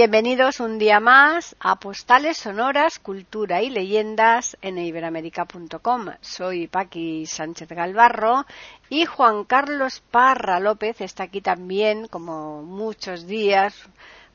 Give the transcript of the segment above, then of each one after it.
Bienvenidos un día más a Postales Sonoras, Cultura y Leyendas en iberamérica.com. Soy Paqui Sánchez Galvarro y Juan Carlos Parra López está aquí también, como muchos días,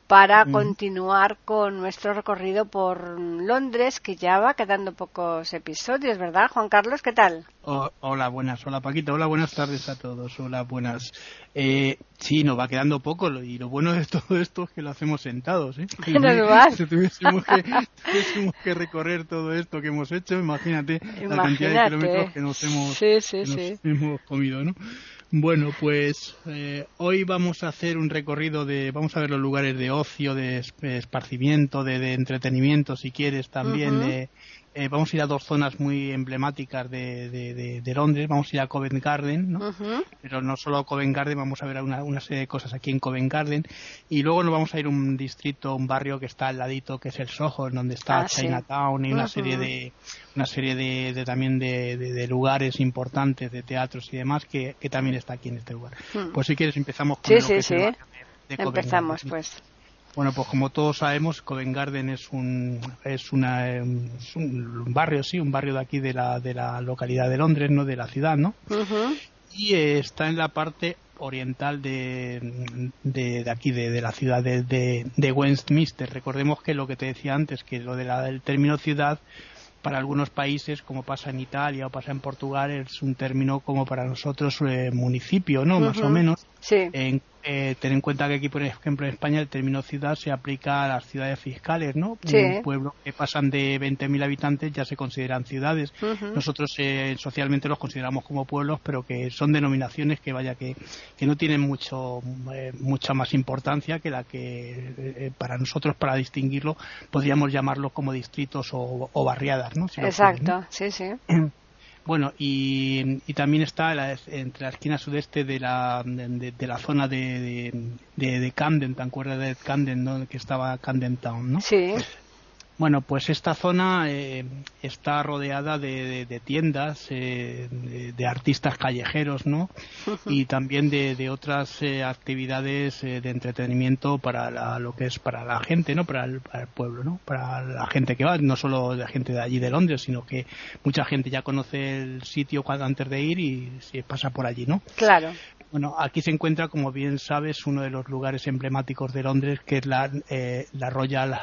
para continuar con nuestro recorrido por Londres, que ya va quedando pocos episodios, ¿verdad, Juan Carlos? ¿Qué tal? hola, buenas. Hola, Paquita. Hola, buenas tardes a todos. Hola, buenas. Eh, sí, nos va quedando poco y lo bueno de todo esto es que lo hacemos sentados. ¿eh? Si tuviésemos que, que recorrer todo esto que hemos hecho, imagínate, la cantidad de kilómetros que nos hemos, hemos comido, ¿no? Bueno, pues eh, hoy vamos a hacer un recorrido de, vamos a ver los lugares de ocio, de esparcimiento, de, entretenimiento, si quieres, también de eh, vamos a ir a dos zonas muy emblemáticas de, de, Londres. Vamos a ir a Covent Garden, ¿no? Pero no solo a Covent Garden, vamos a ver una, una, serie de cosas aquí en Covent Garden. Y luego nos vamos a ir a un distrito, un barrio que está al ladito, que es el Soho, donde está ah, Chinatown y una serie de una serie de, también de, lugares importantes, de teatros y demás, que, que también está aquí en este lugar. Pues si quieres empezamos con sí, sí, sí. Empezamos, pues. Bueno, pues como todos sabemos, Covent Garden es un es una un barrio, sí, un barrio de aquí de la de la localidad de Londres, no de la ciudad, ¿no? Y está en la parte oriental de, de, aquí, de, la ciudad de, de, Westminster. Recordemos que lo que te decía antes, que lo de la, del término ciudad para algunos países, como pasa en Italia o pasa en Portugal, es un término como para nosotros eh, municipio, ¿no? Más o menos. Sí. En, eh, ten en cuenta que aquí, por ejemplo, en España el término ciudad se aplica a las ciudades fiscales, ¿no? Sí. Un pueblo que pasan de 20.000 habitantes ya se consideran ciudades. Nosotros eh, socialmente los consideramos como pueblos, pero que son denominaciones que, vaya, que, que no tienen mucho, eh, mucha más importancia que la que eh, para nosotros, para distinguirlo, podríamos llamarlos como distritos o, o barriadas, ¿no? Exacto, sí, sí. Bueno, y, también está entre la esquina sudeste de la, de, la zona de, de, de, Camden, ¿te acuerdas de Camden, ¿no? que estaba Camden Town, ¿no? Sí. Bueno, pues esta zona eh, está rodeada de, tiendas, eh, de, artistas callejeros, ¿no? Y también de, otras eh, actividades de entretenimiento para lo que es para la gente, ¿no? Para el, pueblo, ¿no? Para la gente que va, no solo la gente de allí de Londres, sino que mucha gente ya conoce el sitio cuando, antes de ir y se pasa por allí, ¿no? Claro. Bueno, aquí se encuentra, como bien sabes, uno de los lugares emblemáticos de Londres, que es la, eh, la Royal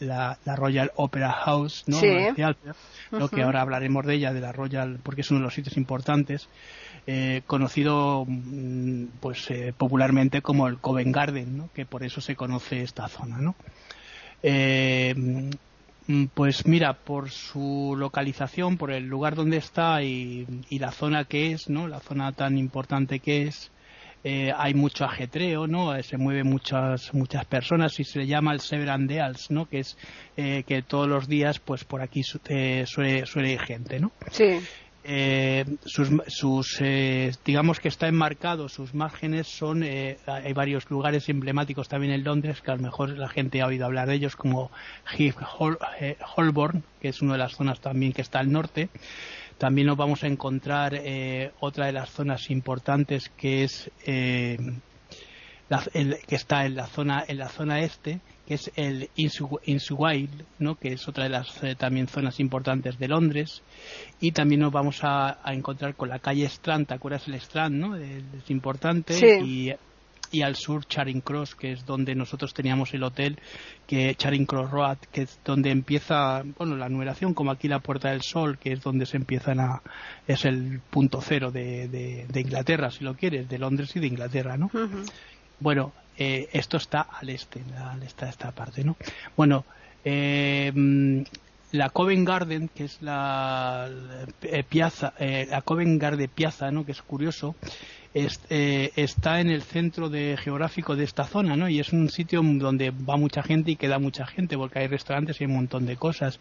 la, Royal Opera House, ¿no? lo que ahora hablaremos de ella, de la Royal, porque es uno de los sitios importantes, eh, conocido mm, pues eh, popularmente como el Covent Garden, ¿no? Que por eso se conoce esta zona, ¿no? Mm, pues mira, por su localización, por el lugar donde está y, la zona que es, ¿no? La zona tan importante que es, eh, hay mucho ajetreo, ¿no? Eh, se mueven muchas muchas personas y se le llama el Severan ¿no? Que es eh, que todos los días, pues por aquí suele, suele ir gente, ¿no? Sí eh, sus, sus eh, digamos que está enmarcado, sus márgenes son, eh, hay varios lugares emblemáticos también en Londres que a lo mejor la gente ha oído hablar de ellos como Heath eh, Holborn, que es una de las zonas también que está al norte. También nos vamos a encontrar otra de las zonas importantes que es la, que está en la zona en la zona este que es el Insuwild, ¿no? que es otra de las eh, también zonas importantes de Londres. Y también nos vamos a, encontrar con la calle Strand, ¿te acuerdas el Strand? ¿no? Es importante. Y, y, al sur Charing Cross, que es donde nosotros teníamos el hotel, que Charing Cross Road, que es donde empieza, bueno, la numeración, como aquí la Puerta del Sol, que es donde se empiezan a, es el punto cero de, de, Inglaterra, si lo quieres, de Londres y de Inglaterra, ¿no? Bueno, eh, esto está al este, al este de esta parte, ¿no? Bueno, eh, la Covent Garden, que es la, eh, piazza, la Covent Garden Piazza, ¿no? Que es curioso, eh, está en el centro de, geográfico de esta zona, ¿no? Y es un sitio donde va mucha gente y queda mucha gente, porque hay restaurantes y un montón de cosas.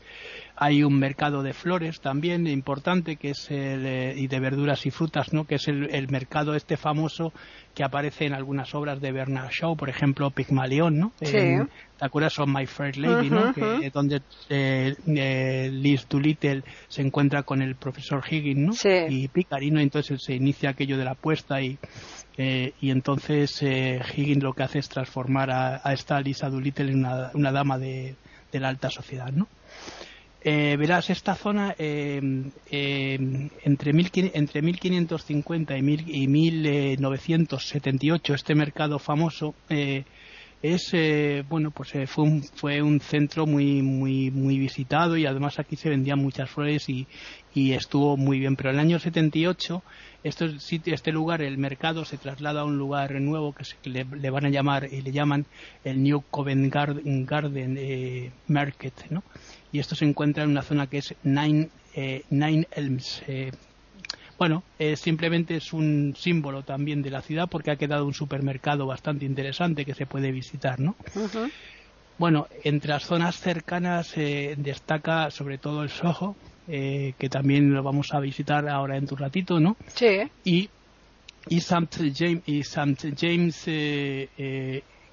Hay un mercado de flores también importante, que es el, eh, y de verduras y frutas, ¿no? Que es el, mercado este famoso que aparece en algunas obras de Bernard Shaw, por ejemplo, Pigmalión, ¿no? Sí. ¿Te acuerdas? Son My Fair Lady, ¿no? que, donde eh, Liz Doolittle se encuentra con el profesor Higgins, ¿no? Sí. Y Picarino, entonces se inicia aquello de la apuesta y, eh, y entonces eh, Higgins lo que hace es transformar a, esta Lisa Doolittle en una, dama de, la alta sociedad, ¿no? Eh, verás, esta zona entre, entre 1550 y, mil, y 1978, este mercado famoso, es eh, bueno pues eh, fue un fue un centro muy muy muy visitado y además aquí se vendían muchas flores y, y estuvo muy bien. Pero en el año 78 este este lugar el mercado se traslada a un lugar nuevo que, se, le, van a llamar y le llaman el New Covent Garden, eh, Market no y esto se encuentra en una zona que es Nine Nine Elms bueno, eh, simplemente es un símbolo también de la ciudad porque ha quedado un supermercado bastante interesante que se puede visitar, ¿no? Bueno, entre las zonas cercanas eh, destaca sobre todo el Soho, eh, que también lo vamos a visitar ahora en tu ratito, ¿no? Sí. Y, y St. James, y St. James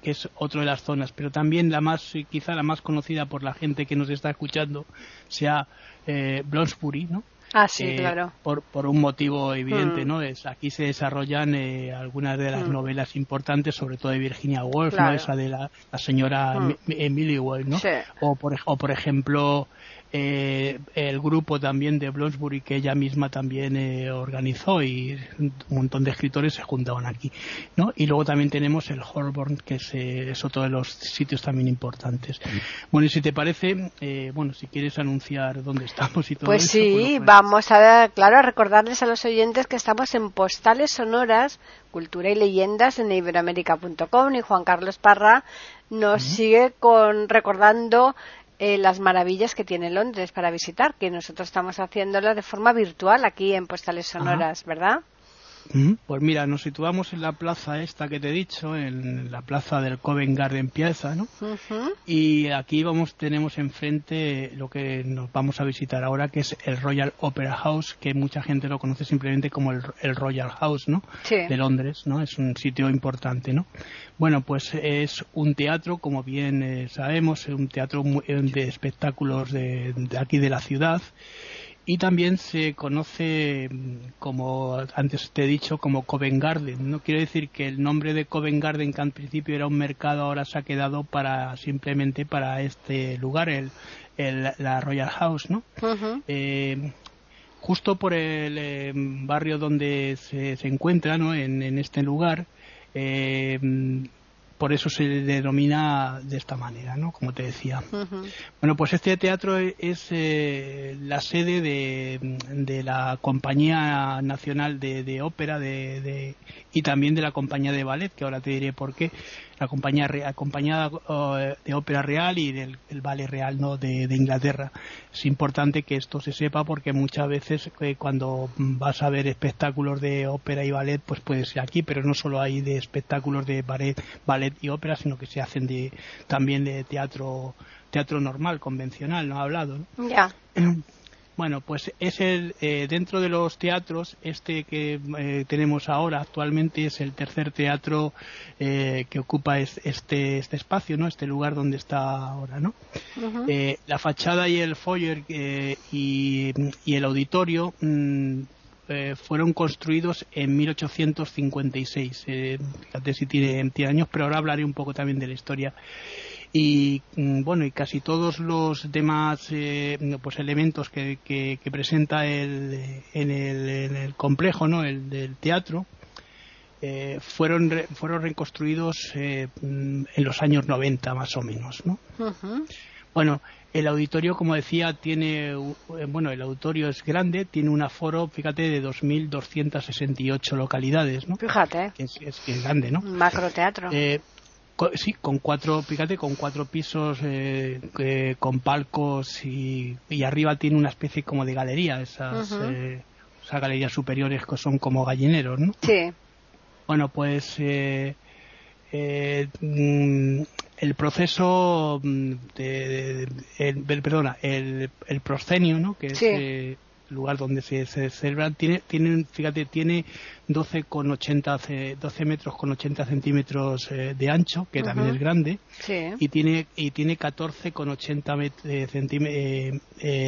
que es otra de las zonas, pero también la más, quizá la más conocida por la gente que nos está escuchando, sea Bloomsbury, ¿no? Ah, sí, claro. Por, por un motivo evidente, mm. ¿no? Es, aquí se desarrollan eh, algunas de las mm. novelas importantes, sobre todo de Virginia Woolf, ¿no? Esa de la, señora mm. Emily Woolf, ¿no? O, por, o, por ejemplo, eh, el grupo también de Bloomsbury que ella misma también eh, organizó y un montón de escritores se juntaban aquí ¿no? y luego también tenemos el Holborn que es, eh, es otro de los sitios también importantes. Bueno y si te parece eh, bueno si quieres anunciar dónde estamos y todo pues eso, sí vamos a claro a recordarles a los oyentes que estamos en postales sonoras cultura y leyendas en iberoamérica.com y Juan Carlos Parra nos sigue con recordando eh, las maravillas que tiene Londres para visitar, que nosotros estamos haciéndolo de forma virtual aquí en Postales Sonoras, ¿verdad? Pues mira, nos situamos en la plaza esta que te he dicho, en la plaza del Covent Garden Piazza, ¿no? Y aquí vamos, tenemos enfrente lo que nos vamos a visitar ahora, que es el Royal Opera House, que mucha gente lo conoce simplemente como el, Royal House, ¿no? De Londres, ¿no? Es un sitio importante, ¿no? Bueno, pues es un teatro, como bien eh, sabemos, un teatro de espectáculos de aquí de la ciudad y también se conoce mm, como antes te he dicho como Covent Garden no quiero decir que el nombre de Covent Garden que al principio era un mercado ahora se ha quedado para simplemente para este lugar el, la Royal House no eh, justo por el eh, barrio donde se, se encuentra no en, en este lugar eh, por eso se denomina de esta manera, ¿no? Como te decía. Bueno, pues este teatro es eh, la sede de, de, la Compañía Nacional de, Ópera de, y también de la Compañía de Ballet, que ahora te diré por qué la compañía, acompañada eh, de ópera real y del el ballet real no de, Inglaterra. Es importante que esto se sepa porque muchas veces eh, cuando vas a ver espectáculos de ópera y ballet, pues puede ser aquí, pero no solo hay de espectáculos de ballet, ballet y ópera, sino que se hacen de, también de teatro teatro normal, convencional, no ha hablado. Ya. Bueno, pues es el eh, dentro de los teatros este que eh, tenemos ahora actualmente es el tercer teatro eh, que ocupa este este espacio, no, este lugar donde está ahora, ¿no? la fachada y el foyer y, el auditorio mm, fueron construidos en 1856. fíjate si tiene, tiene años, pero ahora hablaré un poco también de la historia y mm, bueno y casi todos los demás eh, pues elementos que, que, presenta el, en, el, en el complejo no el del teatro eh, fueron fueron reconstruidos eh, mm, en los años 90 más o menos no bueno el auditorio como decía tiene bueno el auditorio es grande tiene un aforo fíjate de 2.268 localidades no fíjate. Es, es, es grande no macroteatro. Eh, sí, con cuatro, fíjate, con cuatro pisos, eh, con palcos y, y, arriba tiene una especie como de galería, esas, eh, esas galerías superiores que son como gallineros, ¿no? Sí. Bueno, pues eh, eh, mm, el proceso mm, de, el, perdona, el, el proscenio, ¿no? Que es eh, el lugar donde se, se celebran, tiene, tiene, fíjate, tiene 12 con 80, 12 metros con 80 centímetros eh, de ancho, que también es grande, y tiene, y tiene 14 con 80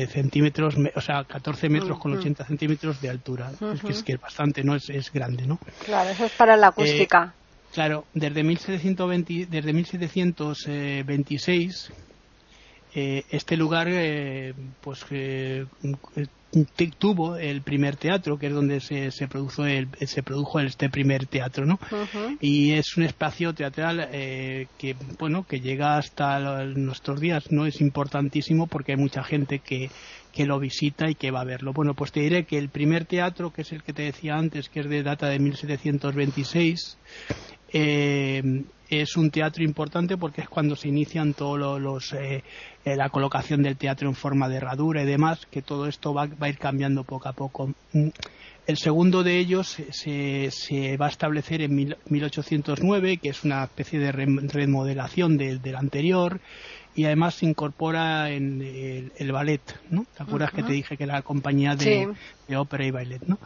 centímetros, o sea, 14 metros con 80 centímetros de altura. es, que es que es bastante, ¿no? Es, es grande, ¿no? Claro, eso es para la acústica. Claro, desde 1720, desde 1726 eh, este lugar eh, pues eh, tuvo el primer teatro que es donde se, se produjo el, se produjo este primer teatro no y es un espacio teatral que bueno que llega hasta nuestros días no es importantísimo porque hay mucha gente que que lo visita y que va a verlo. Bueno, pues te diré que el primer teatro, que es el que te decía antes, que es de data de 1726, eh, es un teatro importante porque es cuando se inician todos los, eh, eh, la colocación del teatro en forma de herradura y demás, que todo esto va, a ir cambiando poco a poco. Mm, el segundo de ellos se, se va a establecer en 1809, que es una especie de remodelación del anterior y además se incorpora en el, ballet, ¿no? ¿Te acuerdas que te dije que era la compañía de, ópera y ballet, ¿no?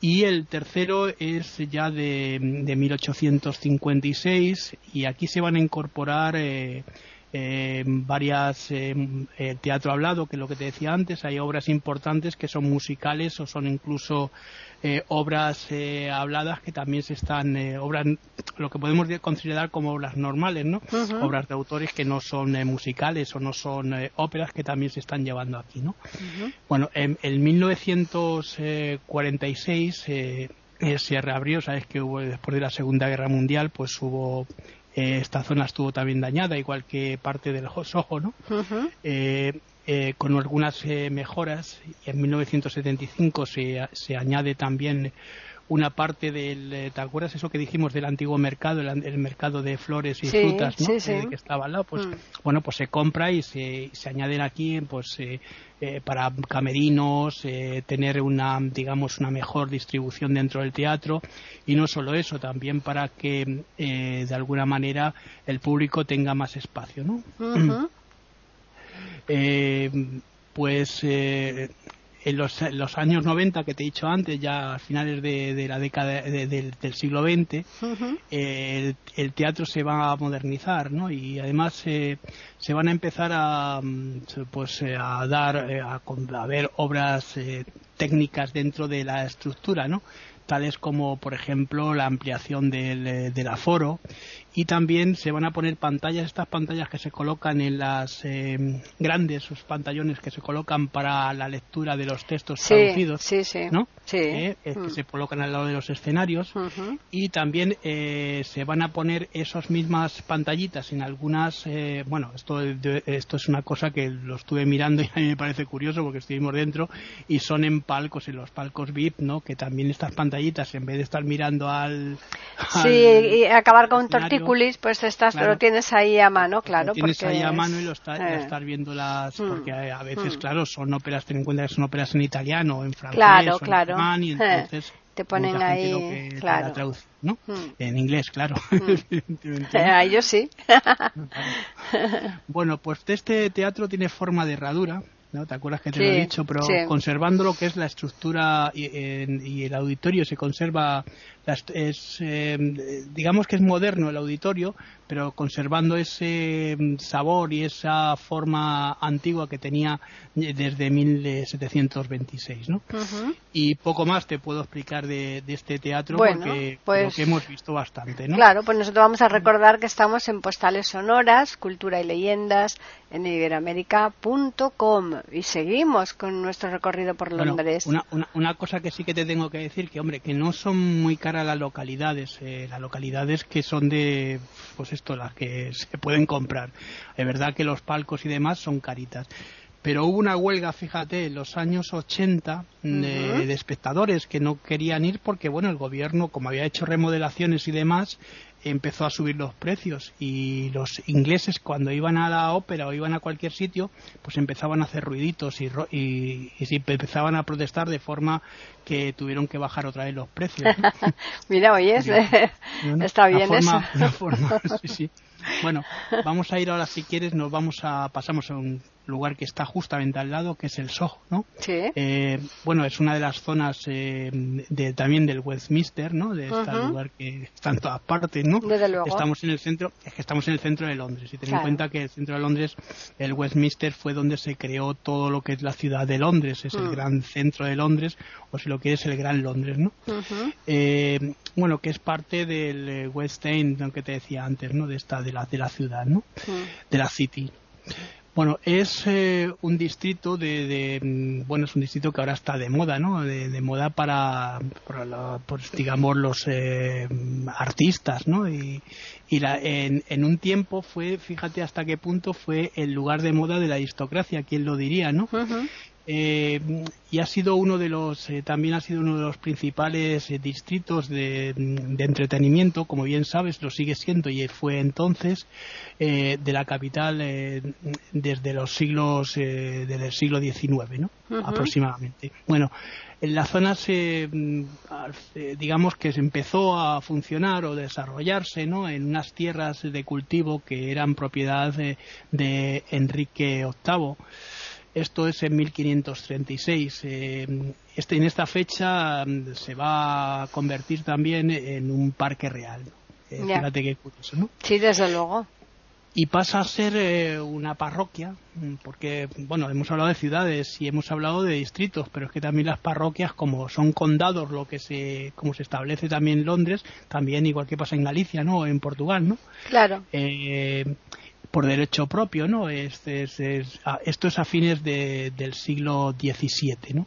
Y el tercero es ya de, de 1856 y aquí se van a incorporar eh, eh, varias eh, eh, teatro hablado, que es lo que te decía antes, hay obras importantes que son musicales o son incluso eh, obras habladas que también se están, obras, lo que podemos considerar como obras normales, ¿no? Obras de autores que no son musicales o no son óperas que también se están llevando aquí, ¿no? Bueno, en, en 1946 se reabrió, sabes que hubo después de la Segunda Guerra Mundial, pues hubo eh, esta zona estuvo también dañada, igual que parte del Soho, ¿no? Eh, eh, con algunas mejoras. Y en 1975 se, se añade también una parte del, eh, ¿te acuerdas eso que dijimos del antiguo mercado, el, mercado de flores y frutas, ¿no? Eh, que estaba al lado, pues mm. bueno, pues se compra y se, se añaden aquí, pues eh, para camerinos, tener una, digamos, una mejor distribución dentro del teatro y no solo eso, también para que de alguna manera el público tenga más espacio, ¿no? pues en los, los, años 90 que te he dicho antes, ya a finales de, la década del siglo XX, el, teatro se va a modernizar, ¿no? Y además se van a empezar a, mm, pues, eh, a dar, eh, a, a ver obras eh, técnicas dentro de la estructura, ¿no? tales como por ejemplo la ampliación del, del aforo y también se van a poner pantallas, estas pantallas que se colocan en las eh, grandes, sus pantallones que se colocan para la lectura de los textos traducidos, sí, sí. ¿no? Sí. Eh, que mm. se colocan al lado de los escenarios y también eh, se van a poner esas mismas pantallitas en algunas, bueno, esto, esto es una cosa que lo estuve mirando y a mí me parece curioso porque estuvimos dentro y son en palcos, en los palcos VIP, ¿no? Que también estas pantallitas en vez de estar mirando al, sí, y acabar con un pues estás, lo tienes ahí a mano, claro. Lo tienes ahí a mano y lo, eh. estás viendo las, mm. porque a veces, mm. claro, son óperas, ten en cuenta que son óperas en italiano, en francés, claro, o claro. en alemán, y eh. entonces te ponen ahí, claro. ¿no? Mm. En inglés, claro. a ellos sí. bueno, pues este teatro tiene forma de herradura, ¿no? ¿Te acuerdas que te lo he dicho? Pero conservando lo que es la estructura y, y, el auditorio se conserva es, eh, digamos que es moderno el auditorio, pero conservando ese mm, sabor y esa forma antigua que tenía desde 1726, ¿no? Y poco más te puedo explicar de, este teatro porque pues, que hemos visto bastante, ¿no? Claro, pues nosotros vamos a recordar que estamos en Postales Sonoras, Cultura y Leyendas en iberoamérica.com y seguimos con nuestro recorrido por Londres. una, una, cosa que sí que te tengo que decir, que hombre, que no son muy caras las localidades, eh, las localidades que son de, pues esto, las que se pueden comprar. Es verdad que los palcos y demás son caritas. Pero hubo una huelga, fíjate, en los años 80 de, espectadores que no querían ir porque, bueno, el gobierno, como había hecho remodelaciones y demás, empezó a subir los precios y los ingleses cuando iban a la ópera o iban a cualquier sitio pues empezaban a hacer ruiditos y, y, empezaban a protestar de forma que tuvieron que bajar otra vez los precios. Mira, oye, está bien eso. Bueno, vamos a ir ahora si quieres, nos vamos a pasamos a un lugar que está justamente al lado, que es el Soho, ¿no? Sí. Eh, bueno, es una de las zonas eh, de, también del Westminster, ¿no? De este lugar que está en todas partes, ¿no? Desde luego. Estamos en el centro, es que estamos en el centro de Londres. Y ten en cuenta que el centro de Londres, el Westminster fue donde se creó todo lo que es la ciudad de Londres, es el mm. gran centro de Londres, o si lo quieres, el gran Londres, ¿no? Eh, bueno, que es parte del West End, aunque te decía antes, ¿no? De esta, de la, de la ciudad, ¿no? Mm. De la city. Bueno, es eh, un distrito de, mm, bueno, es un distrito que ahora está de moda, ¿no? De, moda para, pues, digamos, los eh, artistas, ¿no? Y, y la, en, en, un tiempo fue, fíjate hasta qué punto fue el lugar de moda de la aristocracia, quién lo diría, ¿no? Eh, y ha sido uno de los eh, también ha sido uno de los principales eh, distritos de, entretenimiento como bien sabes lo sigue siendo y fue entonces de la capital desde los siglos desde el siglo XIX ¿no? aproximadamente bueno en la zona se digamos que se empezó a funcionar o desarrollarse ¿no? en unas tierras de cultivo que eran propiedad de, de Enrique VIII esto es en 1536. Eh, este, en esta fecha mm, se va a convertir también en un parque real. Eh, fíjate qué curioso, ¿no? Sí, desde luego. Y pasa a ser eh, una parroquia, mm, porque, bueno, hemos hablado de ciudades y hemos hablado de distritos, pero es que también las parroquias, como son condados, lo que se, como se establece también en Londres, también igual que pasa en Galicia, ¿no? O en Portugal, ¿no? Claro por derecho propio, ¿no? Es, ah, esto es a fines del siglo XVII, ¿no?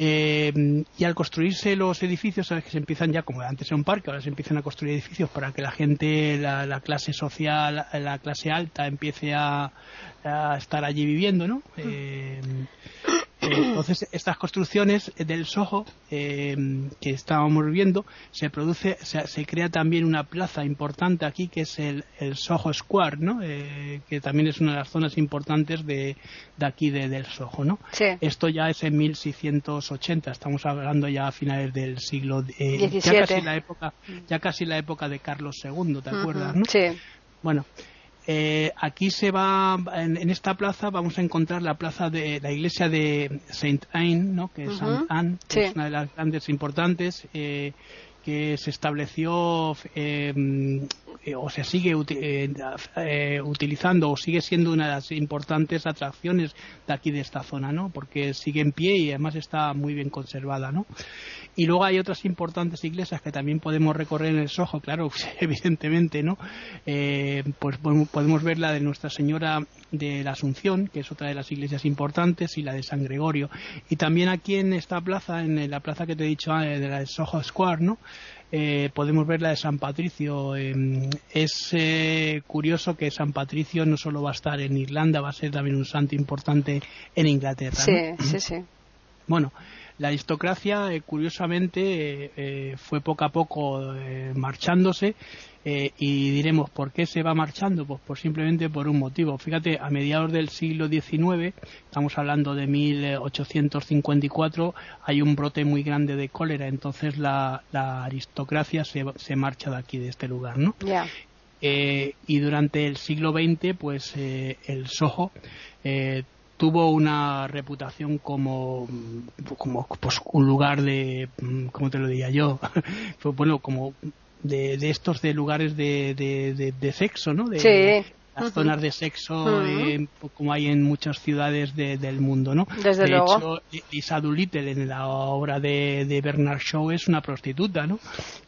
Eh, y al construirse los edificios, sabes que se empiezan ya, como antes era un parque, ahora se empiezan a construir edificios para que la gente, la, clase social, la clase alta empiece a, estar allí viviendo, ¿no? Entonces, estas construcciones del Soho eh, que estábamos viendo, se produce, se, crea también una plaza importante aquí que es el, Soho Square, ¿no? Eh, que también es una de las zonas importantes de, de aquí de, del Soho, ¿no? Esto ya es en 1680, estamos hablando ya a finales del siglo eh, ya casi la época, ya casi la época de Carlos II, ¿te acuerdas? ¿no? Sí. Bueno, eh, aquí se va, en, esta plaza vamos a encontrar la plaza de la iglesia de Saint Anne, ¿no? que es Anne, es una de las grandes importantes, eh, que se estableció eh, eh, o se sigue eh, eh, utilizando o sigue siendo una de las importantes atracciones de aquí de esta zona, ¿no? Porque sigue en pie y además está muy bien conservada, ¿no? Y luego hay otras importantes iglesias que también podemos recorrer en el Soho, claro, evidentemente, ¿no? pues podemos ver la de Nuestra Señora de la Asunción, que es otra de las iglesias importantes, y la de San Gregorio. Y también aquí en esta plaza, en la plaza que te he dicho, de la de Soho Square, ¿no? Eh, podemos ver la de San Patricio. Em, es eh, curioso que San Patricio no solo va a estar en Irlanda, va a ser también un santo importante en Inglaterra. Sí, sí, sí. Bueno, la aristocracia, eh, curiosamente, fue poco a poco marchándose eh, y diremos, ¿por qué se va marchando? Pues, por simplemente por un motivo. Fíjate, a mediados del siglo XIX, estamos hablando de 1854, hay un brote muy grande de cólera, entonces la, aristocracia se, se, marcha de aquí, de este lugar, ¿no? Eh, y durante el siglo XX, pues eh, el Soho tuvo una reputación como, como pues, un lugar de, ¿cómo te lo diría yo? bueno, como de, de estos de lugares de, de, de, sexo, ¿no? De, sí. Las zonas de sexo, eh, como hay en muchas ciudades del mundo, ¿no? Desde de luego. hecho, Lisa Doolittle en la obra de, Bernard Shaw es una prostituta, ¿no?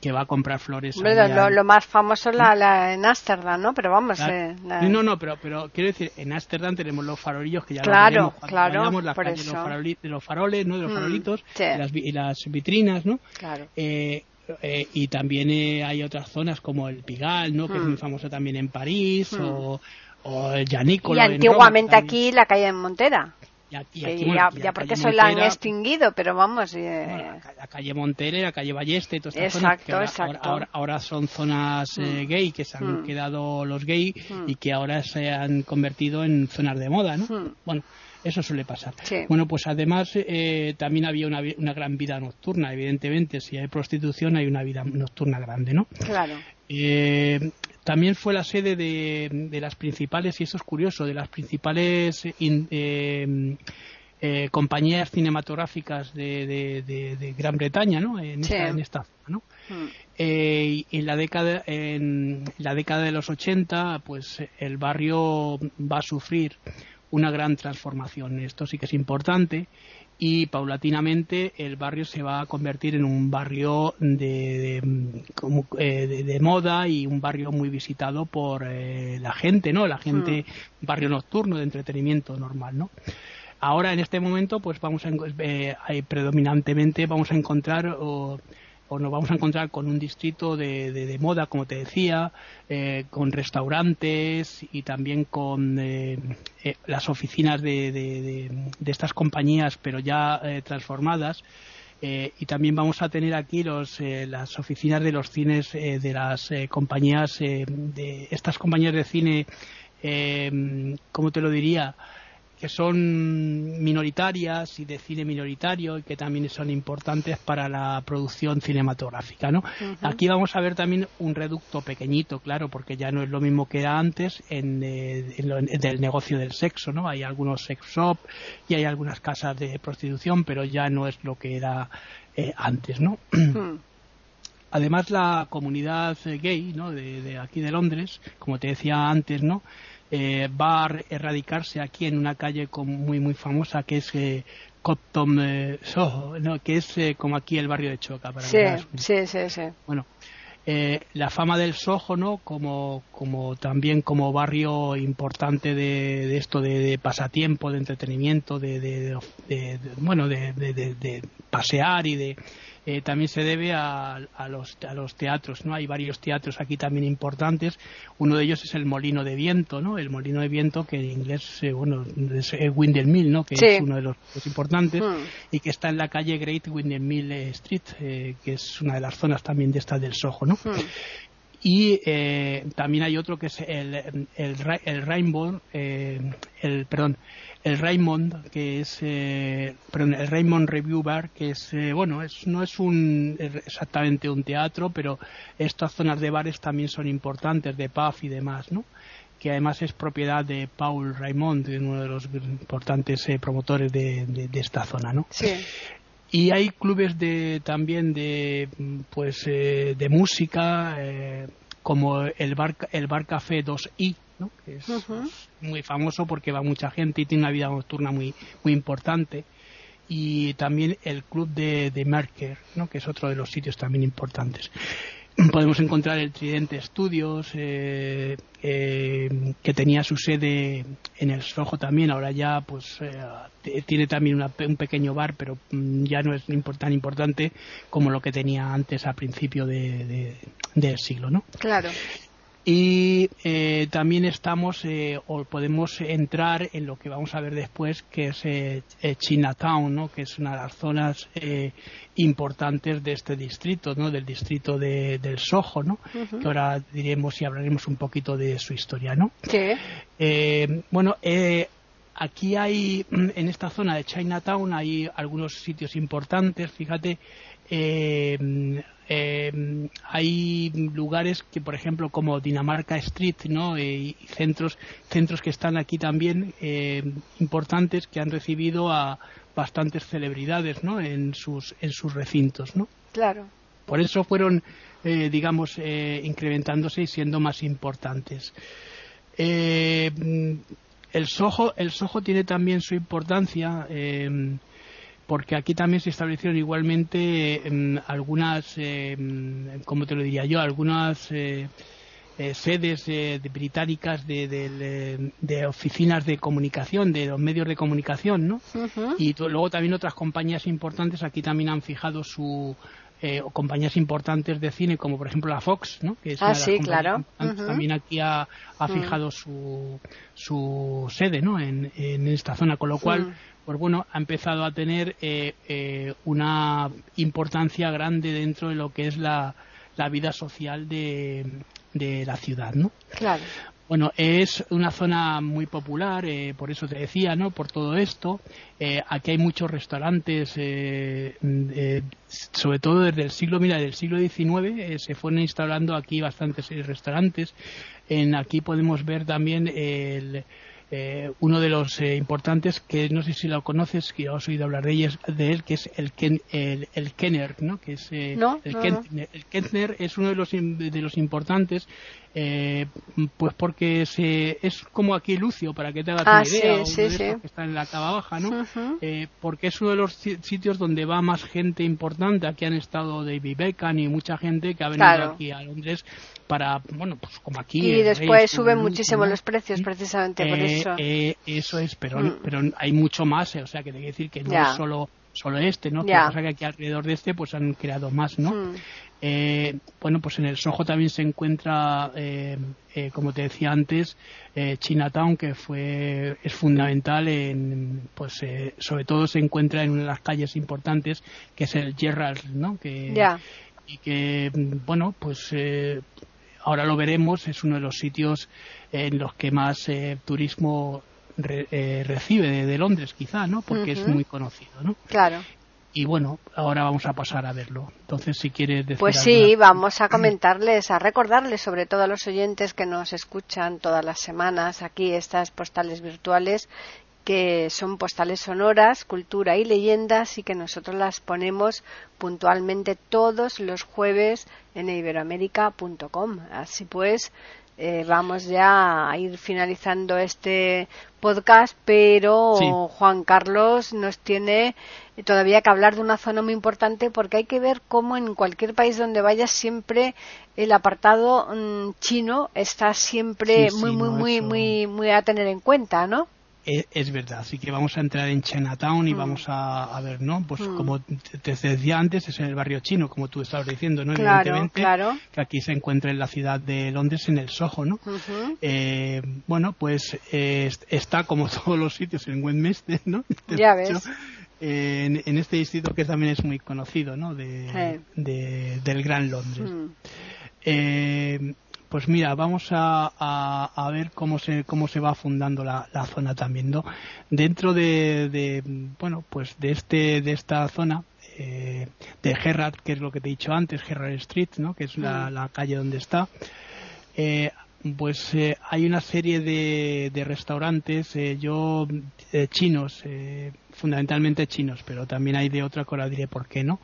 Que va a comprar flores. lo, lo, más famoso es la, en Ámsterdam, ¿no? Pero vamos. Eh, no, no, pero, pero quiero decir, en Ámsterdam tenemos los farolillos que ya claro, lo claro, la calle de los, faroles, ¿no? De los farolitos y, las, y, las, vitrinas, ¿no? Claro. Eh, eh, y también eh, hay otras zonas como el Pigal, ¿no? que es muy hmm. famoso también en París, hmm. o, o el Janícolo. Y antiguamente aquí la calle en Montera. ya, porque eso la han extinguido, pero vamos. Eh, la, calle Montere, la calle Balleste, todas estas zonas que ahora, ahora, son zonas eh, mm. gay, que se han mm. quedado los gay mm. y que ahora se han convertido en zonas de moda, ¿no? Bueno, eso suele pasar. Bueno, pues además eh, también había una, una, gran vida nocturna, evidentemente. Si hay prostitución, hay una vida nocturna grande, ¿no? Claro. también fue la sede de, de, las principales, y eso es curioso, de las principales eh, eh, compañías cinematográficas de, de, Gran Bretaña, ¿no? En, esta, en esta zona, ¿no? Hmm. Eh, en la década en la década de los 80, pues el barrio va a sufrir una gran transformación. Esto sí que es importante y paulatinamente el barrio se va a convertir en un barrio de, de, eh, moda y un barrio muy visitado por eh, la gente, ¿no? La gente, hmm. barrio nocturno de entretenimiento normal, ¿no? Ahora en este momento pues vamos a eh, predominantemente vamos a encontrar o nos vamos a encontrar con un distrito de, de, moda, como te decía, eh, con restaurantes y también con eh, eh, las oficinas de, de, estas compañías, pero ya transformadas. y también vamos a tener aquí los, las oficinas de los cines de las compañías, de estas compañías de cine, ¿cómo te lo diría? Que son minoritarias y de cine minoritario y que también son importantes para la producción cinematográfica. ¿no? Aquí vamos a ver también un reducto pequeñito, claro, porque ya no es lo mismo que era antes en, eh, del negocio del sexo. ¿no? Hay algunos sex shop y hay algunas casas de prostitución, pero ya no es lo que era eh, antes. ¿no? Hmm. Además, la comunidad gay ¿no? de, de aquí de Londres, como te decía antes, ¿no? Eh, va a erradicarse aquí en una calle muy muy famosa que es eh, Coptom eh, Soho, que es eh, como aquí el barrio de Choca. Para sí, sí, sí, sí. Bueno, eh, la fama del Soho, ¿no? Como, como también como barrio importante de, de esto de, de, pasatiempo, de entretenimiento, de, de bueno, de, pasear y de eh, también se debe a, a, los, a los teatros, ¿no? Hay varios teatros aquí también importantes. Uno de ellos es el Molino de Viento, ¿no? El Molino de Viento que en inglés, eh, bueno, es eh, Windmill, ¿no? Que es uno de los, importantes hmm. y que está en la calle Great Windmill Street, que es una de las zonas también de estas del Soho, ¿no? Hmm. y eh, también hay otro que es el, el, el Rainbow, eh, el, perdón, el Raymond, que es, eh, perdón, el Raymond Review Bar, que es, eh, bueno, es, no es un, exactamente un teatro, pero estas zonas de bares también son importantes, de pub y demás, ¿no? que además es propiedad de Paul Raymond, uno de los importantes eh, promotores de, de, esta zona, ¿no? Sí. Y hay clubes de, también de, pues, eh, de música, eh, como el bar, el bar Café 2i, que es muy famoso porque va mucha gente y tiene una vida nocturna muy, muy importante. Y también el club de, de Merker, ¿no? que es otro de los sitios también importantes. Podemos encontrar el Tridente Studios, eh, eh, que tenía su sede en el Soho también, ahora ya pues eh, tiene también un pequeño bar, pero mm, ya no es tan importante como lo que tenía antes a principio de, del siglo, ¿no? Claro y eh, también estamos eh, o podemos entrar en lo que vamos a ver después que es eh, Chinatown ¿no? que es una de las zonas importantes de este distrito ¿no? del distrito de, del Soho ¿no? que ahora diremos y hablaremos un poquito de su historia ¿no? bueno aquí hay en esta zona de Chinatown hay algunos sitios importantes fíjate eh, eh, hay lugares que, por ejemplo, como Dinamarca Street, ¿no? Eh, y centros, centros que están aquí también eh, importantes que han recibido a bastantes celebridades, ¿no? En sus, en sus recintos, ¿no? Claro. Por eso fueron, eh, digamos, incrementándose y siendo más importantes. el Soho, el Soho tiene también su importancia porque aquí también se establecieron igualmente em, algunas, em, ¿cómo te lo diría yo? Algunas eh, eh, sedes eh, británicas de, oficinas de comunicación, de los medios de comunicación, ¿no? Y luego también otras compañías importantes aquí también han fijado su, eh, o compañías importantes de cine como por ejemplo la Fox, ¿no? que es ah, sí, claro. también aquí ha, mm. fijado su, su sede ¿no? en, en esta zona, con lo cual. Pues bueno, ha empezado a tener eh, eh, una importancia grande dentro de lo que es la, la vida social de, de la ciudad, ¿no? Claro. Bueno, es una zona muy popular, eh, por eso te decía, ¿no? Por todo esto. Eh, aquí hay muchos restaurantes, eh, sobre todo desde el siglo, mira, del siglo XIX se fueron instalando aquí bastantes restaurantes. En aquí podemos ver también el, eh, uno de los eh, importantes que no sé si lo conoces que has oído hablar de, ellos, de él que es el el, el Kenner no que es eh, el, Kentner, es uno de los de los importantes pues porque se es como aquí Lucio para que te hagas ah, una idea sí, sí, que está en la cava baja no porque es uno de los sitios donde va más gente importante aquí han estado David Beckham y mucha gente que ha venido aquí a Londres para, bueno, pues como aquí. Y después suben muchísimo los precios precisamente por eh, eso. Eh, eso es, pero, mm. pero hay mucho más, eh, o sea, que hay que decir que no es solo solo este, ¿no? Que pasa que aquí alrededor de este pues han creado más, ¿no? Mm. Bueno, pues en el Soho también se encuentra, como te decía antes, Chinatown, que fue es fundamental en, pues sobre todo se encuentra en una de las calles importantes, que es el Gerrard, ¿no? Que, y que, bueno, pues ahora lo veremos, es uno de los sitios en los que más eh, turismo eh, recibe de, Londres, quizá, ¿no? Porque es muy conocido, ¿no? Claro. Y bueno, ahora vamos a pasar a verlo. Entonces, si quieres decir. Pues sí, vamos a comentarles, a recordarles, sobre todo a los oyentes que nos escuchan todas las semanas aquí, estas postales virtuales, que son postales sonoras, cultura y leyendas y que nosotros las ponemos puntualmente todos los jueves en iberoamérica.com. Así pues, eh, vamos ya a ir finalizando este podcast, pero Juan Carlos nos tiene todavía que hablar de una zona muy importante porque hay que ver cómo en cualquier país donde vayas siempre el apartado mm, chino está siempre muy, muy, muy, muy, muy a tener en cuenta, ¿no? Es, verdad, así que vamos a entrar en Chinatown y mm. vamos a, ver, ¿no? Pues mm. como te, decía antes, es en el barrio chino, como tú estabas diciendo, ¿no? Claro, claro. Que aquí se encuentra en la ciudad de Londres, en el Soho, ¿no? Eh, bueno, pues está como todos los sitios en Westminster, ¿no? Ya ves. en, este distrito que también es muy conocido, ¿no? De, del Gran Londres. Mm. Eh, pues mira, vamos a, ver cómo se, cómo se va fundando la, zona también, ¿no? Dentro de, bueno, pues de este, de esta zona, eh, de Gerrard, que es lo que te he dicho antes, Gerrard Street, ¿no? Que es la, mm. calle donde está, eh, pues eh, hay una serie de, de restaurantes, yo, chinos, fundamentalmente chinos, pero también hay de otra cosa, diré por qué no.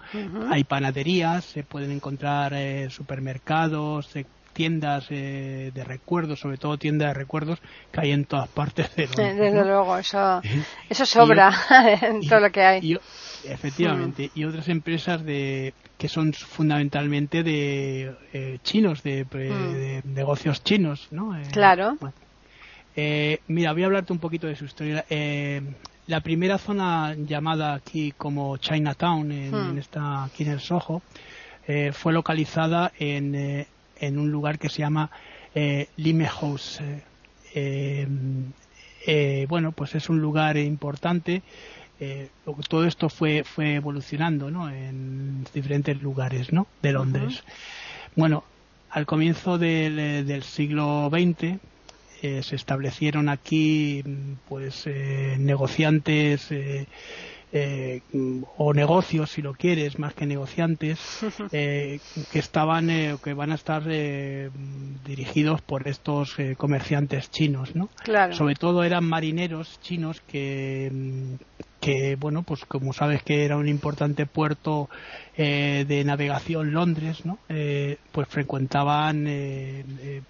Hay panaderías, se pueden encontrar supermercados, tiendas eh, de recuerdos, sobre todo tiendas de recuerdos que hay en todas partes de Desde luego, eso, eso sobra en todo lo que hay. efectivamente, mm. y otras empresas de que son fundamentalmente de eh, chinos, mm. de, negocios chinos, ¿no? Eh, claro. mira, voy a hablarte un poquito de su historia. la primera zona llamada aquí como Chinatown, en, mm. en esta, aquí en el Soho, fue localizada en, en un lugar que se llama eh, Limehouse. Eh, eh, bueno, pues es un lugar importante. todo esto fue, fue evolucionando ¿no? en diferentes lugares ¿no? de Londres. Bueno, al comienzo del, del siglo XX se establecieron aquí pues negociantes eh, o negocios, si lo quieres, más que negociantes, eh, que estaban, eh, que van a estar eh, dirigidos por estos comerciantes chinos, ¿no? Sobre todo eran marineros chinos que, que, bueno, pues como sabes que era un importante puerto de navegación Londres, ¿no? pues frecuentaban,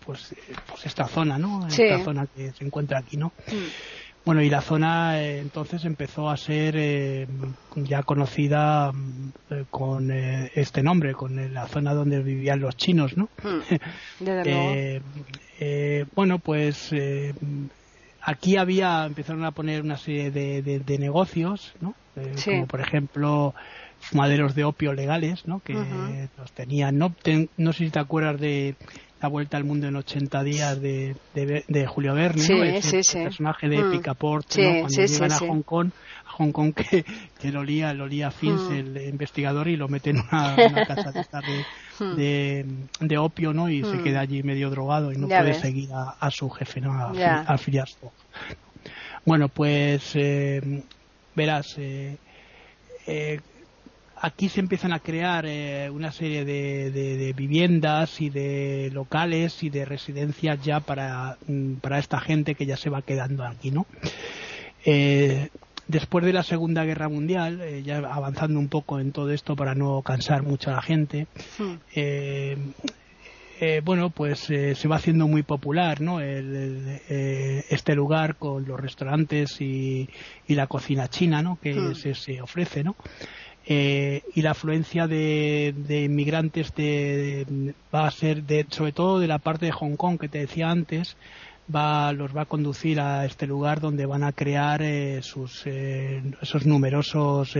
pues, pues esta zona, ¿no? Esta zona que se encuentra aquí, ¿no? Mm. Bueno, y la zona eh, entonces empezó a ser eh, ya conocida mm, eh, con este nombre, con la zona donde vivían los chinos, ¿no? Hmm. bueno, pues aquí había, empezaron a poner una serie de, negocios, ¿no? Como por ejemplo fumaderos de opio legales, ¿no? Que los tenían. No, no sé si te acuerdas de la vuelta al mundo en 80 días de, de, Julio Verne, sí, Ese, sí, personaje de mm. Picaporte, ¿no? Cuando llegan a Hong Kong, a Hong Kong que, que lo lía, lo lía Fins, mm. el investigador, y lo mete en una, casa mm. de, de, opio, ¿no? Y se queda allí medio drogado y no puede seguir a, su jefe, ¿no? A, a Bueno, pues eh, verás, eh, eh, aquí se empiezan a crear eh, una serie de, viviendas y de locales y de residencias ya para, mm, para esta gente que ya se va quedando aquí, ¿no? Eh, después de la Segunda Guerra Mundial, eh, ya avanzando un poco en todo esto para no cansar mucho a la gente, hmm. bueno, pues se va haciendo muy popular, ¿no? este lugar con los restaurantes y, la cocina china, ¿no? Que hmm. se, se, ofrece, ¿no? Eh, y la afluencia de, inmigrantes de, va a ser de, sobre todo de la parte de Hong Kong que te decía antes va los va a conducir a este lugar donde van a crear eh, sus eh, esos numerosos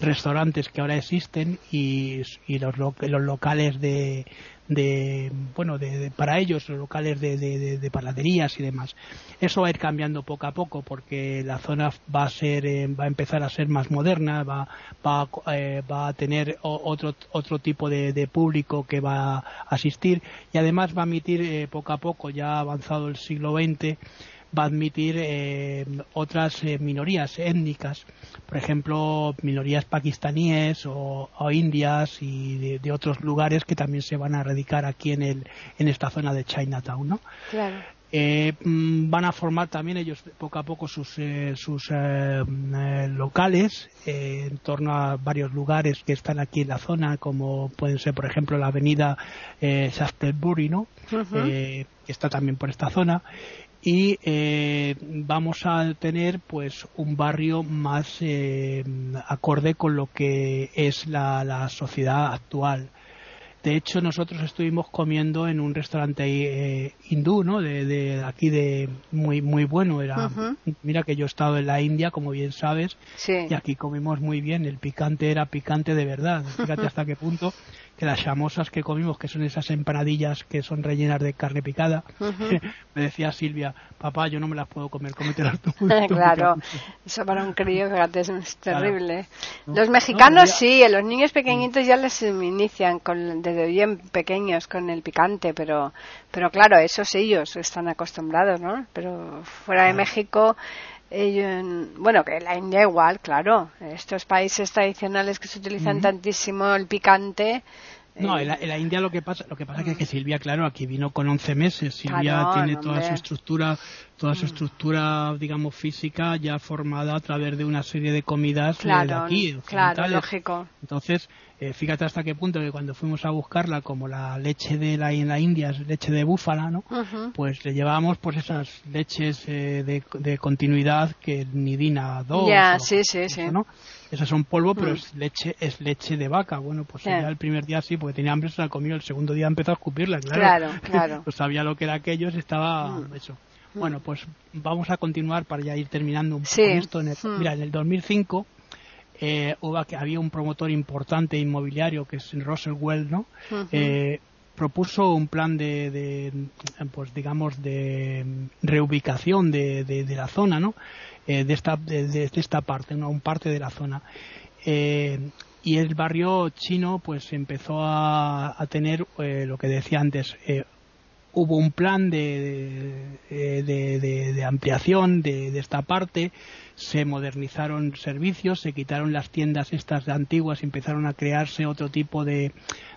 restaurantes que ahora existen y, y los, los locales de, de bueno de, para ellos los locales de, de, panaderías y demás. Eso va a ir cambiando poco a poco porque la zona va a ser eh, va a empezar a ser más moderna va va, eh, va a tener otro otro tipo de, público que va a asistir y además va a emitir eh, poco a poco ya avanzado el siglo XX va a admitir eh, otras eh, minorías étnicas, por ejemplo, minorías pakistaníes o, indias y de, otros lugares que también se van a radicar aquí en, el, en esta zona de Chinatown, ¿no? Claro. Eh, mm, van a formar también ellos poco a poco sus, sus locales en torno a varios lugares que están aquí en la zona, como pueden ser, por ejemplo, la avenida Shaftesbury, ¿no? que está también por esta zona y eh, vamos a tener pues un barrio más eh, acorde con lo que es la, sociedad actual. De hecho, nosotros estuvimos comiendo en un restaurante eh, hindú, ¿no? De, aquí de muy muy bueno. Era, mira que yo he estado en la India, como bien sabes, y aquí comimos muy bien. El picante era picante de verdad. Fíjate hasta qué punto que las chamosas que comimos, que son esas empanadillas que son rellenas de carne picada, me decía Silvia, papá, yo no me las puedo comer, cómetelas tú. claro, eso para un crío, es terrible. Los mexicanos sí, los niños pequeñitos ya les inician con, desde bien pequeños con el picante, pero, pero claro, esos ellos están acostumbrados, ¿no? Pero fuera de México bueno, que la India igual, claro. Estos países tradicionales que se utilizan tantísimo el picante. No, en la, India lo que pasa, lo que pasa es que, Silvia, claro, aquí vino con 11 meses. Silvia tiene toda su estructura, toda su mm. estructura, digamos, física ya formada a través de una serie de comidas de aquí. Claro, lógico. Entonces, eh, fíjate hasta qué punto que cuando fuimos a buscarla, como la leche de la, en la India es leche de búfala, ¿no? Pues le llevábamos pues esas leches eh, de, continuidad que Nidina 2. Ya, sí, sí, sí. ¿no? Esas son polvo, pero mm. es leche es leche de vaca. Bueno, pues ya el primer día sí, porque tenía hambre, se la comió. El segundo día empezó a escupirla, claro. Claro, claro. pues sabía lo que era aquello, estaba mm. eso. Mm. Bueno, pues vamos a continuar para ya ir terminando un poco esto. En Mira, en el 2005 eh, que había un promotor importante inmobiliario que es Russell Well, ¿no? eh, propuso un plan de, pues digamos de reubicación de, de, la zona no eh, de esta de, esta parte una un parte de la zona. Eh, y el barrio chino pues empezó a, a tener eh, lo que decía antes hubo un plan de, de, de ampliación de, esta parte se modernizaron servicios, se quitaron las tiendas estas antiguas empezaron a crearse otro tipo de,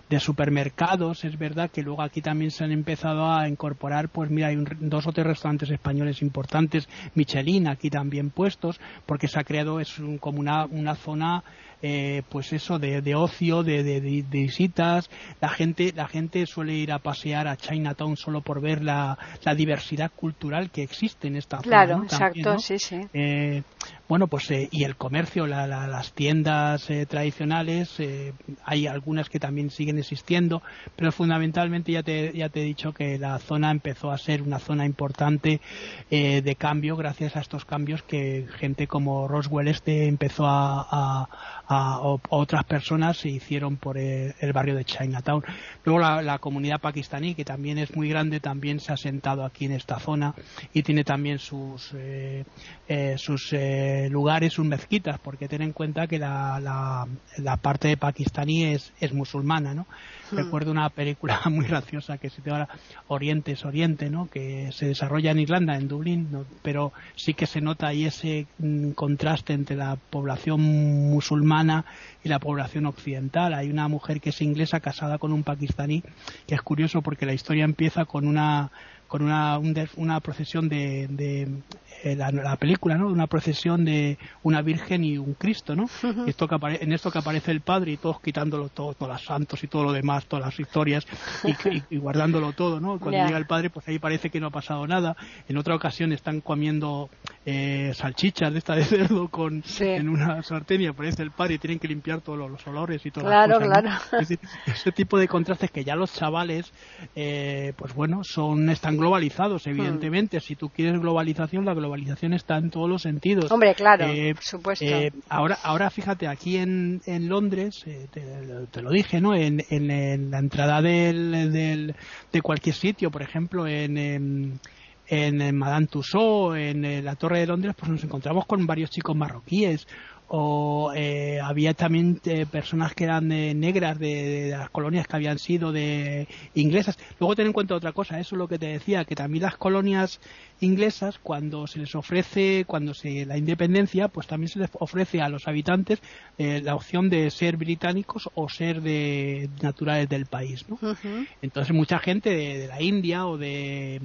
de supermercados. Es verdad que luego aquí también se han empezado a incorporar, pues mira, hay dos o tres restaurantes españoles importantes, Michelin aquí también puestos, porque se ha creado es como una, una zona eh, pues eso de, de ocio de, de, visitas. La gente la gente suele ir a pasear a Chinatown solo por ver la, la diversidad cultural que existe en esta zona claro exacto sí sí. Eh, bueno, pues eh, y el comercio, las tiendas eh, tradicionales, eh, hay algunas que también siguen existiendo, pero fundamentalmente ya te, ya te he dicho que la zona empezó a ser una zona importante de cambio gracias a estos cambios que gente como Roswell este empezó a, a, otras personas se hicieron por el, barrio de Chinatown. Luego la, comunidad pakistaní, que también es muy grande, también se ha sentado aquí en esta zona y tiene también sus, eh, eh, sus eh, lugares, sus mezquitas, porque ten en cuenta que la, la, parte de pakistaní es, es musulmana, ¿no? Hmm. Recuerdo una película muy graciosa que se llama Oriente es Oriente, ¿no? Que se desarrolla en Irlanda, en Dublín, pero sí que se nota ahí ese mm, contraste entre la población musulmana y la población occidental. Hay una mujer que es inglesa casada con un pakistaní, que es curioso porque la historia empieza con una con una, una procesión de, de eh, la, película, ¿no? Una procesión de una Virgen y un Cristo, ¿no? esto que en esto que aparece el Padre y todos quitándolo todo, todos los santos y todo lo demás, todas las historias y, guardándolo todo, ¿no? Cuando llega el Padre, pues ahí parece que no ha pasado nada. En otra ocasión están comiendo eh, salchichas de esta de cerdo con en una sartén y aparece el Padre y tienen que limpiar todos los, olores y todo claro, Claro, ese tipo de contrastes que ya los chavales, eh, pues bueno, son están globalizados, hmm. evidentemente. Si tú quieres globalización, la globalización está en todos los sentidos. Hombre, claro, eh, por supuesto. Eh, ahora, ahora fíjate, aquí en, en Londres, eh, te, lo dije, ¿no? En, en, la entrada del, del, de cualquier sitio, por ejemplo, en, en en Madame Tussauds, en la Torre de Londres, pues nos encontramos con varios chicos marroquíes o eh, había también eh, personas que eran negras de, las colonias que habían sido de inglesas. Luego ten en cuenta otra cosa, eso es lo que te decía, que también las colonias inglesas, cuando se les ofrece, cuando se la independencia, pues también se les ofrece a los habitantes eh, la opción de ser británicos o ser de naturales del país, ¿no? Entonces mucha gente de, la India o de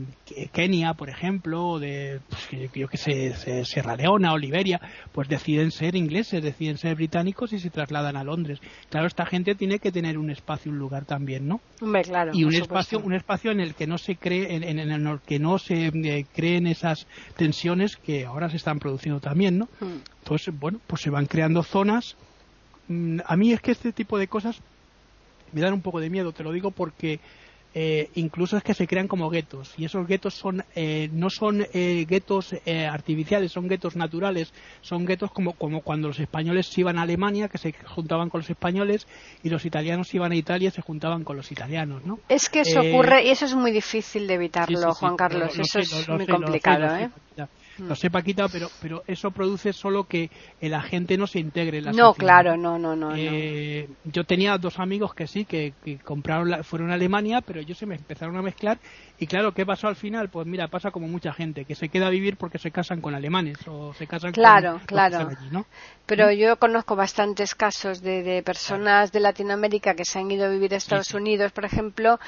Kenia, por ejemplo, o de, pues, yo que sé, Sierra Leona o Liberia, pues deciden ser ingleses, deciden ser británicos y se trasladan a Londres. Claro, esta gente tiene que tener un espacio, un lugar también, ¿no? claro, y un espacio, un espacio en el que no se cree, en, el que no se eh, creen esas tensiones que ahora se están produciendo también, ¿no? Hmm. Entonces, bueno, pues se van creando zonas. Mm, a mí es que este tipo de cosas me dan un poco de miedo, te lo digo porque eh, incluso es que se crean como guetos y esos guetos son eh, no son eh, guetos artificiales son guetos naturales son guetos como, como cuando los españoles iban a Alemania que se juntaban con los españoles y los italianos iban a Italia y se juntaban con los italianos ¿no? es que eso ocurre y eso es muy difícil de evitarlo Juan Carlos eso es muy complicado ¿eh? Lo sé Paquita, pero, pero eso produce solo que la gente no se integre en la No, claro, no, no, no, eh, Yo tenía dos amigos que sí, que, compraron fueron a Alemania, pero ellos se me empezaron a mezclar y claro, ¿qué pasó al final? Pues mira, pasa como mucha gente, que se queda a vivir porque se casan con alemanes o se casan claro, con Claro, claro. Pero ¿Mm? yo conozco bastantes casos de, de personas de Latinoamérica que se han ido a vivir a Estados Unidos, por ejemplo,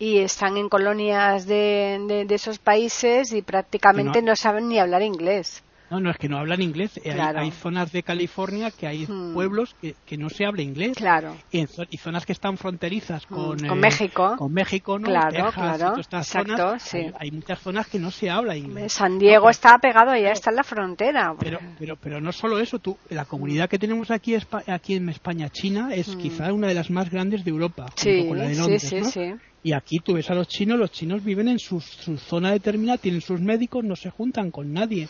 y están en colonias de, de, esos países y prácticamente no, saben ni hablar inglés. No, no, es que no hablan inglés. Eh, hay, zonas de California que hay hmm. pueblos que, que, no se habla inglés. Claro. Y, zonas que están fronterizas hmm. con, con México. Con México, ¿no? Claro, claro. Exacto, sí. hay, muchas zonas que no se habla inglés. San Diego está pegado, ya está en la frontera. Pero, pero, pero no solo eso. Tú, la comunidad que tenemos aquí, aquí en España, China, es hmm. quizá una de las más grandes de Europa. Sí, con la de Londres, sí, sí, sí. Y aquí tú ves a los chinos, los chinos viven en su, zona determinada, tienen sus médicos, no se juntan con nadie.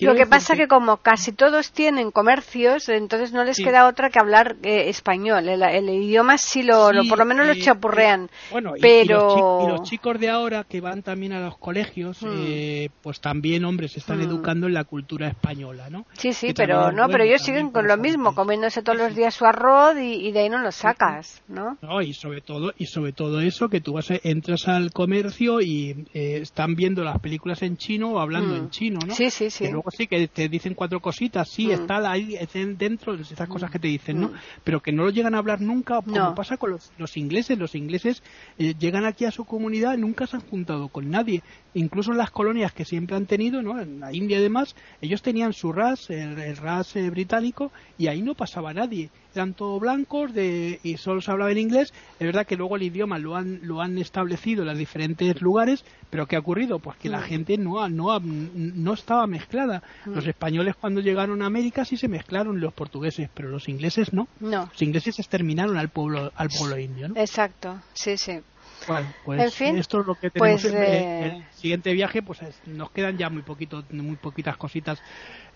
Lo que pasa es que como casi todos tienen comercios, entonces no les queda otra que hablar eh, español. El, idioma sí lo, por lo menos lo chapurrean. bueno, pero... Y, los chicos de ahora que van también a los colegios, hmm. eh, pues también, hombre, se están hmm. educando en la cultura española, ¿no? Sí, sí, pero no, pero ellos siguen con lo mismo, comiéndose todos los días su arroz y, de ahí no lo sacas, ¿no? No, y sobre todo, y sobre todo eso que tú entras al comercio y eh, están viendo las películas en chino o hablando en mm. chino, ¿no? Sí, sí, sí. Y luego sí que te dicen cuatro cositas, sí, mm. está ahí dentro de esas cosas que te dicen, ¿no? Mm. Pero que no lo llegan a hablar nunca, como pasa con los, ingleses. Los ingleses eh, llegan aquí a su comunidad, nunca se han juntado con nadie. Incluso en las colonias que siempre han tenido, ¿no? En la India y demás, ellos tenían su RAS, el, RAS eh, británico, y ahí no pasaba nadie. Eran todos blancos de, y solo se hablaba en inglés. Es verdad que luego el idioma lo han, lo han establecido en los diferentes lugares, pero ¿qué ha ocurrido? Pues que la mm. gente no, no, no estaba mezclada. Mm. Los españoles cuando llegaron a América sí se mezclaron los portugueses, pero los ingleses no. No. Los ingleses exterminaron al pueblo, al pueblo indio, ¿no? Exacto, sí, sí. Bueno, pues esto es lo que tenemos pues, en el siguiente viaje, pues nos quedan ya muy poquito, muy poquitas cositas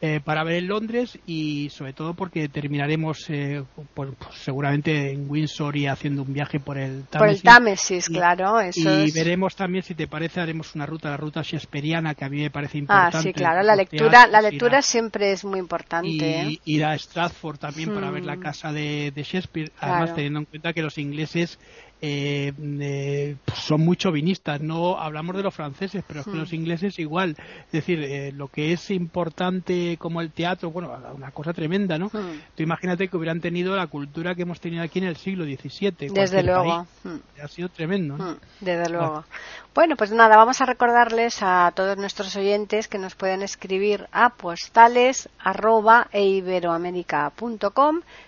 eh, para ver en Londres y sobre todo porque terminaremos eh, pues, seguramente en Windsor y haciendo un viaje por el Támesis. Por el Támesis, claro. y veremos también, si te parece, haremos una ruta, la ruta shakespeariana que a mí me parece importante. Ah, sí, claro, la lectura, la lectura siempre es muy importante. Y ¿eh? ir a Stratford también para ver la mm. casa de, Shakespeare, además teniendo en cuenta que los ingleses eh, eh, son muy chauvinistas. No hablamos de los franceses, pero es que los hmm. ingleses igual. Es decir, eh, lo que es importante como el teatro, bueno, una cosa tremenda, ¿no? Hmm. Tú imagínate que hubieran tenido la cultura que hemos tenido aquí en el siglo XVII. Desde luego. Hmm. Ha sido tremendo. Desde luego. Bueno, pues nada, vamos a recordarles a todos nuestros oyentes que nos pueden escribir a postales arroba e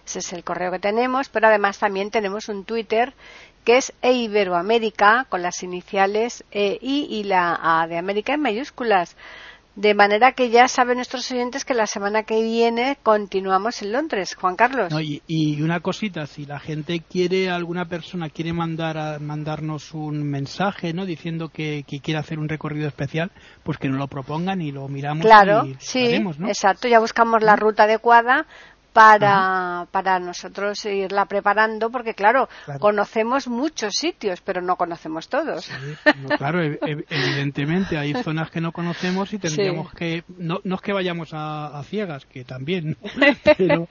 Ese es el correo que tenemos, pero además también tenemos un Twitter que es E Iberoamérica con las iniciales E I y la A de América en mayúsculas. De manera que ya saben nuestros oyentes que la semana que viene continuamos en Londres, Juan Carlos. y, una cosita, si la gente quiere, alguna persona quiere mandar a, mandarnos un mensaje, ¿no? Diciendo que, quiere hacer un recorrido especial, pues que nos lo propongan y lo miramos. Claro, sí, exacto. Ya buscamos la ruta adecuada para, para nosotros irla preparando, porque claro, conocemos muchos sitios, pero no conocemos todos. claro, evidentemente hay zonas que no conocemos y tendríamos que, no, no es que vayamos a, ciegas, que también, pero,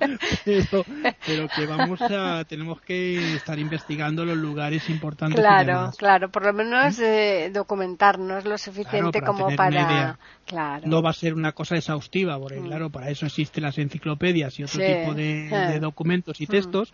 pero, que vamos a, tenemos que estar investigando los lugares importantes. Claro, claro, por lo menos ¿Eh? Documentarnos lo suficiente como para... Claro. No va a ser una cosa exhaustiva, porque mm. claro, para eso existen las enciclopedias y otro tipo de, de, documentos y mm. textos,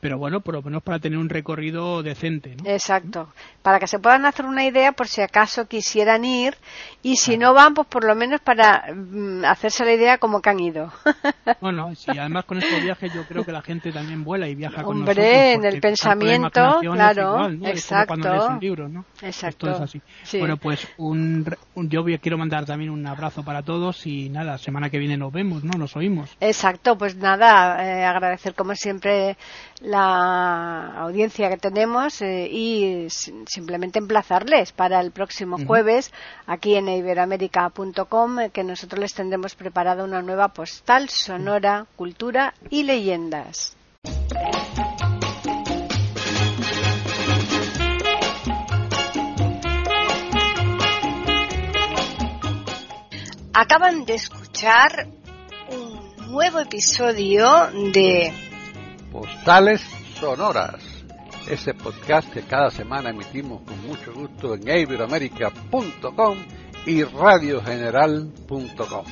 pero bueno, por lo menos para tener un recorrido decente. ¿no? Exacto, para que se puedan hacer una idea por si acaso quisieran ir y si no van, pues por lo menos para mm, hacerse la idea como que han ido. bueno, sí, además con estos viajes yo creo que la gente también vuela y viaja con nosotros. Hombre, en el pensamiento, claro, exacto. cuando lees un libro, ¿no? Exacto. Esto es así. Bueno, pues un, yo quiero mandar también un abrazo para todos y nada, semana que viene nos vemos, ¿no? Nos oímos. Exacto, pues nada, eh, agradecer como siempre la audiencia que tenemos eh, y simplemente emplazarles para el próximo jueves aquí en iberoamérica.com eh, que nosotros les tendremos preparada una nueva postal sonora, cultura y leyendas. Acaban de escuchar nuevo episodio de Postales Sonoras, ese podcast que cada semana emitimos con mucho gusto en iberoamerica.com y radiogeneral.com.